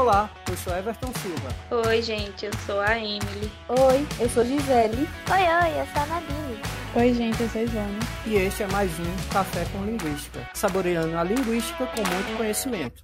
Olá, eu sou Everton Silva. Oi, gente, eu sou a Emily. Oi, eu sou Gisele. Oi, oi, eu sou a Nadine. Oi, gente, eu sou Ivone. E este é mais um Café com Linguística, saboreando a linguística com muito conhecimento.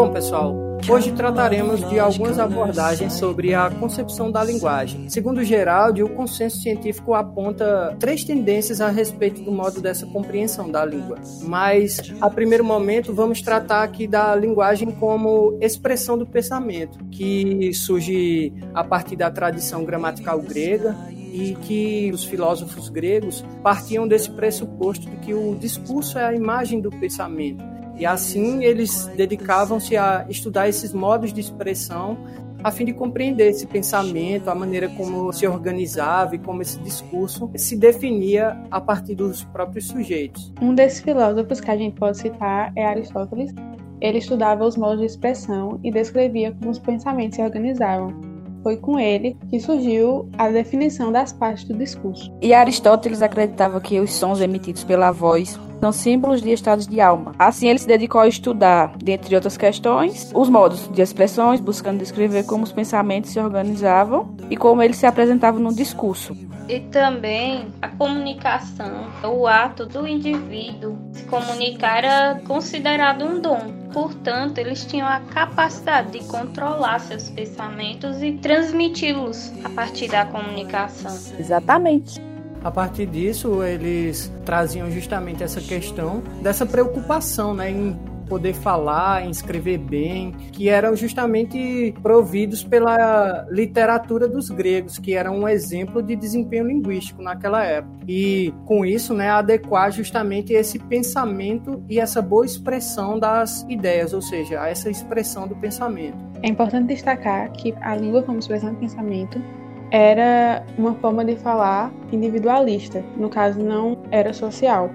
Bom, pessoal, hoje trataremos de algumas abordagens sobre a concepção da linguagem. Segundo Geraldi, o consenso científico aponta três tendências a respeito do modo dessa compreensão da língua. Mas, a primeiro momento, vamos tratar aqui da linguagem como expressão do pensamento, que surge a partir da tradição gramatical grega e que os filósofos gregos partiam desse pressuposto de que o discurso é a imagem do pensamento e assim eles dedicavam-se a estudar esses modos de expressão a fim de compreender esse pensamento, a maneira como se organizava e como esse discurso se definia a partir dos próprios sujeitos. Um desses filósofos que a gente pode citar é Aristóteles. Ele estudava os modos de expressão e descrevia como os pensamentos se organizavam. Foi com ele que surgiu a definição das partes do discurso. E Aristóteles acreditava que os sons emitidos pela voz são símbolos de estados de alma. Assim, ele se dedicou a estudar, dentre outras questões, os modos de expressões, buscando descrever como os pensamentos se organizavam e como eles se apresentavam no discurso. E também a comunicação, o ato do indivíduo se comunicar era considerado um dom. Portanto, eles tinham a capacidade de controlar seus pensamentos e transmiti-los a partir da comunicação. Exatamente. A partir disso, eles traziam justamente essa questão dessa preocupação né, em poder falar, em escrever bem, que eram justamente providos pela literatura dos gregos, que era um exemplo de desempenho linguístico naquela época. E com isso, né, adequar justamente esse pensamento e essa boa expressão das ideias, ou seja, essa expressão do pensamento. É importante destacar que a língua como expressão de pensamento era uma forma de falar individualista, no caso não era social.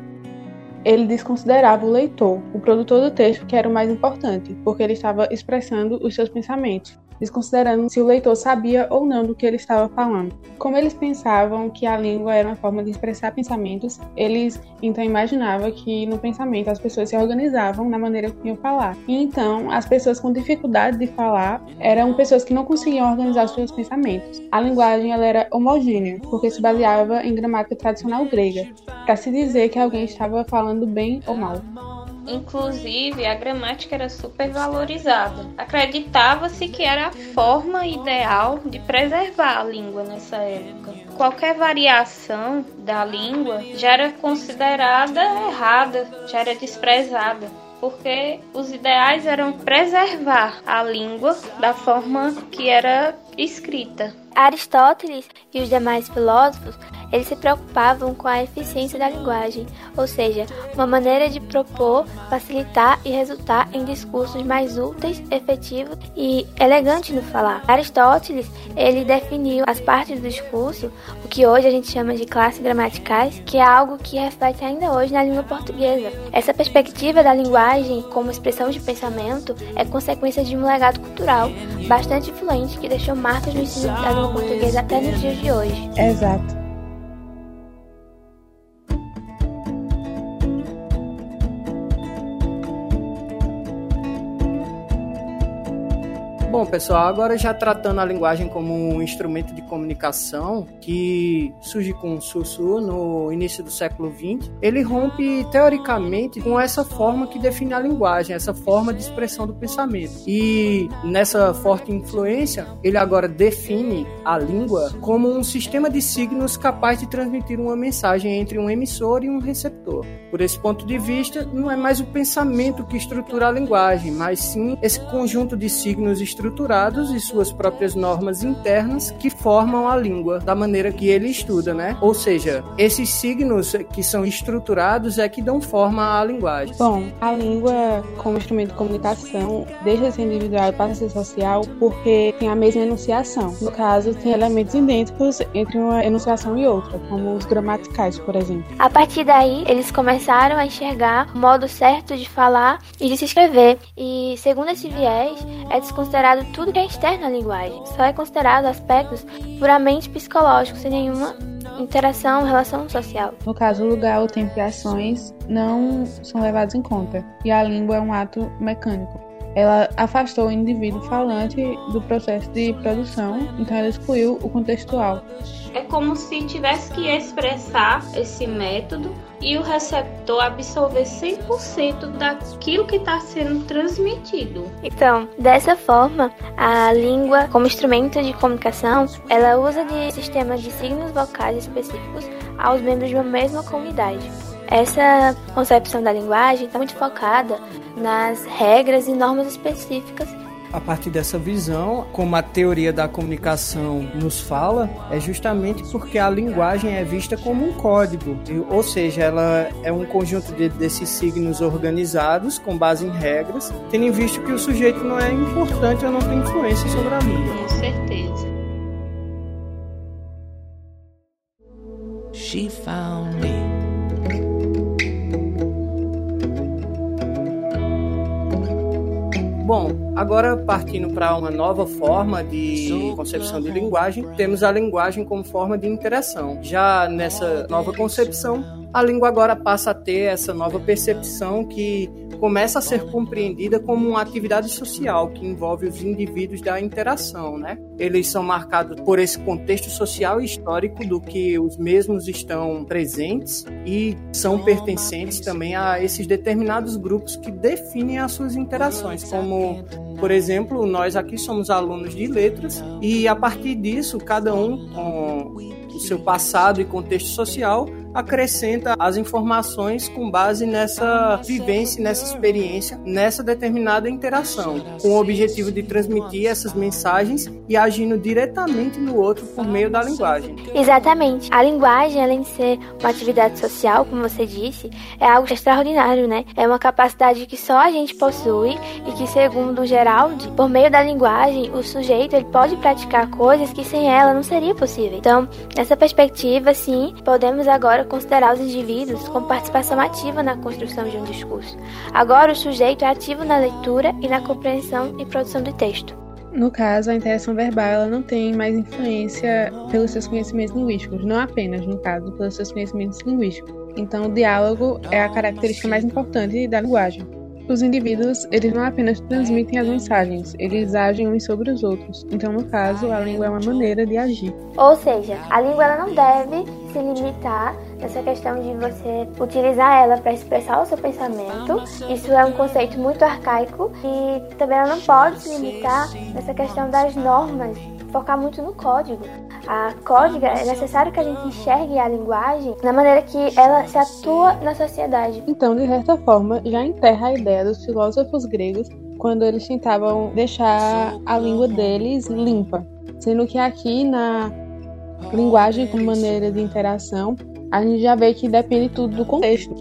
Ele desconsiderava o leitor, o produtor do texto, que era o mais importante, porque ele estava expressando os seus pensamentos desconsiderando se o leitor sabia ou não do que ele estava falando. Como eles pensavam que a língua era uma forma de expressar pensamentos, eles então imaginavam que no pensamento as pessoas se organizavam na maneira que iam falar. E então as pessoas com dificuldade de falar eram pessoas que não conseguiam organizar seus pensamentos. A linguagem ela era homogênea, porque se baseava em gramática tradicional grega, para se dizer que alguém estava falando bem ou mal. Inclusive, a gramática era super valorizada. Acreditava-se que era a forma ideal de preservar a língua nessa época. Qualquer variação da língua já era considerada errada, já era desprezada porque os ideais eram preservar a língua da forma que era escrita. Aristóteles e os demais filósofos eles se preocupavam com a eficiência da linguagem, ou seja, uma maneira de propor, facilitar e resultar em discursos mais úteis, efetivos e elegantes no falar. Aristóteles, ele definiu as partes do discurso, o que hoje a gente chama de classes gramaticais, que é algo que reflete ainda hoje na língua portuguesa. Essa perspectiva da linguagem como expressão de pensamento é consequência de um legado cultural bastante influente que deixou marcas no ensino da língua portuguesa até nos dias de hoje. Exato. Bom, pessoal, agora já tratando a linguagem como um instrumento de comunicação que surge com o Sussu no início do século XX, ele rompe teoricamente com essa forma que define a linguagem, essa forma de expressão do pensamento. E nessa forte influência, ele agora define a língua como um sistema de signos capaz de transmitir uma mensagem entre um emissor e um receptor. Por esse ponto de vista, não é mais o pensamento que estrutura a linguagem, mas sim esse conjunto de signos estruturados estruturados e suas próprias normas internas que formam a língua da maneira que ele estuda, né? Ou seja, esses signos que são estruturados é que dão forma à linguagem. Bom, a língua como instrumento de comunicação deixa de ser individual e passa a ser social porque tem a mesma enunciação. No caso, tem elementos idênticos entre uma enunciação e outra, como os gramaticais, por exemplo. A partir daí, eles começaram a enxergar o modo certo de falar e de se escrever. E, segundo esse viés, é desconsiderado tudo que é externo à linguagem. Só é considerado aspectos puramente psicológicos, sem nenhuma interação, relação social. No caso, o lugar, o tempo e ações não são levados em conta, e a língua é um ato mecânico. Ela afastou o indivíduo falante do processo de produção, então ela excluiu o contextual. É como se tivesse que expressar esse método e o receptor absorver 100% daquilo que está sendo transmitido. Então, dessa forma, a língua, como instrumento de comunicação, ela usa de sistema de signos vocais específicos aos membros de uma mesma comunidade. Essa concepção da linguagem está muito focada nas regras e normas específicas a partir dessa visão, como a teoria da comunicação nos fala, é justamente porque a linguagem é vista como um código, ou seja, ela é um conjunto de, desses signos organizados com base em regras, tendo em vista que o sujeito não é importante ou não tem influência sobre a língua. Com certeza. She found me. Bom, agora partindo para uma nova forma de concepção de linguagem, temos a linguagem como forma de interação. Já nessa nova concepção, a língua agora passa a ter essa nova percepção que começa a ser compreendida como uma atividade social que envolve os indivíduos da interação, né? Eles são marcados por esse contexto social e histórico do que os mesmos estão presentes e são pertencentes também a esses determinados grupos que definem as suas interações, como, por exemplo, nós aqui somos alunos de letras e a partir disso, cada um com o seu passado e contexto social acrescenta as informações com base nessa vivência, nessa experiência, nessa determinada interação, com o objetivo de transmitir essas mensagens e agindo diretamente no outro por meio da linguagem. Exatamente. A linguagem, além de ser uma atividade social, como você disse, é algo extraordinário, né? É uma capacidade que só a gente possui e que, segundo Geraldi, por meio da linguagem, o sujeito ele pode praticar coisas que sem ela não seria possível. Então, nessa perspectiva, sim, podemos agora considerar os indivíduos com participação ativa na construção de um discurso. Agora, o sujeito é ativo na leitura e na compreensão e produção do texto. No caso, a interação verbal ela não tem mais influência pelos seus conhecimentos linguísticos, não apenas, no caso, pelos seus conhecimentos linguísticos. Então, o diálogo é a característica mais importante da linguagem. Os indivíduos, eles não apenas transmitem as mensagens, eles agem uns sobre os outros. Então, no caso, a língua é uma maneira de agir. Ou seja, a língua ela não deve se limitar nessa questão de você utilizar ela para expressar o seu pensamento. Isso é um conceito muito arcaico e também ela não pode se limitar nessa questão das normas, focar muito no código a códiga, é necessário que a gente enxergue a linguagem na maneira que ela se atua na sociedade. Então, de certa forma, já enterra a ideia dos filósofos gregos quando eles tentavam deixar a língua deles limpa. Sendo que aqui na linguagem como maneira de interação, a gente já vê que depende tudo do contexto.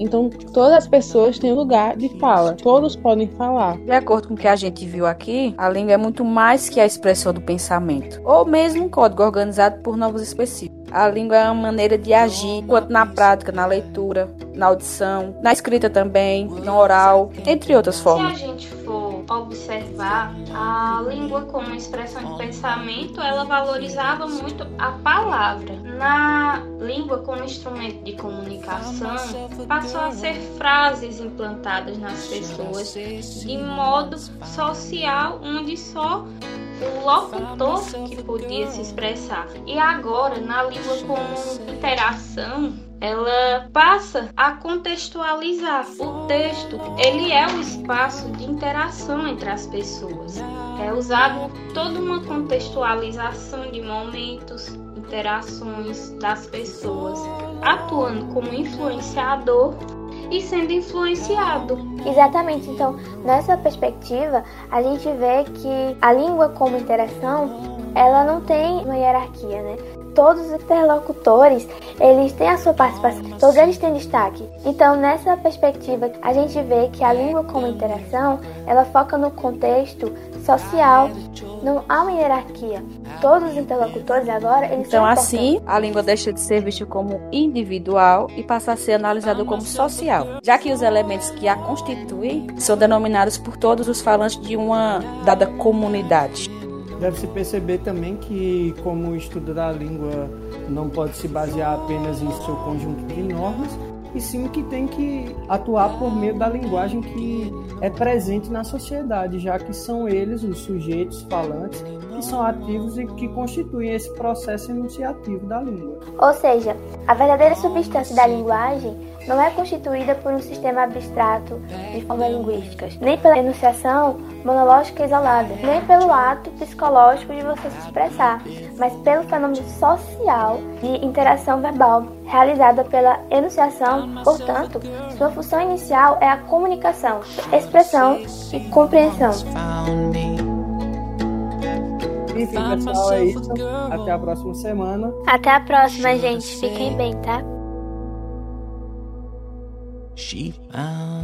Então, todas as pessoas têm lugar de fala, todos podem falar. De acordo com o que a gente viu aqui, a língua é muito mais que a expressão do pensamento, ou mesmo um código organizado por novos específicos. A língua é uma maneira de agir, quanto na prática, na leitura, na audição, na escrita também, no oral, entre outras formas. Se a gente for observar, a língua como expressão de pensamento, ela valorizava muito a palavra. Na língua como instrumento de comunicação, passou a ser frases implantadas nas pessoas de modo social, onde só o locutor que podia se expressar. E agora, na língua como interação, ela passa a contextualizar. O texto, ele é o espaço de interação entre as pessoas. É usado toda uma contextualização de momentos, interações das pessoas, atuando como influenciador e sendo influenciado. Exatamente. Então, nessa perspectiva, a gente vê que a língua como interação, ela não tem uma hierarquia, né? Todos os interlocutores, eles têm a sua participação, todos eles têm destaque. Então, nessa perspectiva, a gente vê que a língua como interação, ela foca no contexto social, não há uma hierarquia. Todos os interlocutores agora, eles Então, são assim, a língua deixa de ser vista como individual e passa a ser analisada como social, já que os elementos que a constituem são denominados por todos os falantes de uma dada comunidade. Deve-se perceber também que, como o estudo da língua não pode se basear apenas em seu conjunto de normas, e sim que tem que atuar por meio da linguagem que é presente na sociedade, já que são eles, os sujeitos falantes, que são ativos e que constituem esse processo enunciativo da língua. Ou seja, a verdadeira substância da linguagem não é constituída por um sistema abstrato de formas linguísticas, nem pela enunciação monológica isolada, nem pelo ato psicológico de você se expressar, mas pelo fenômeno social de interação verbal realizada pela enunciação. Portanto, sua função inicial é a comunicação, expressão e compreensão. Enfim, pessoal, é isso. Até a próxima semana. Até a próxima, gente. Fiquem bem, tá? She found me.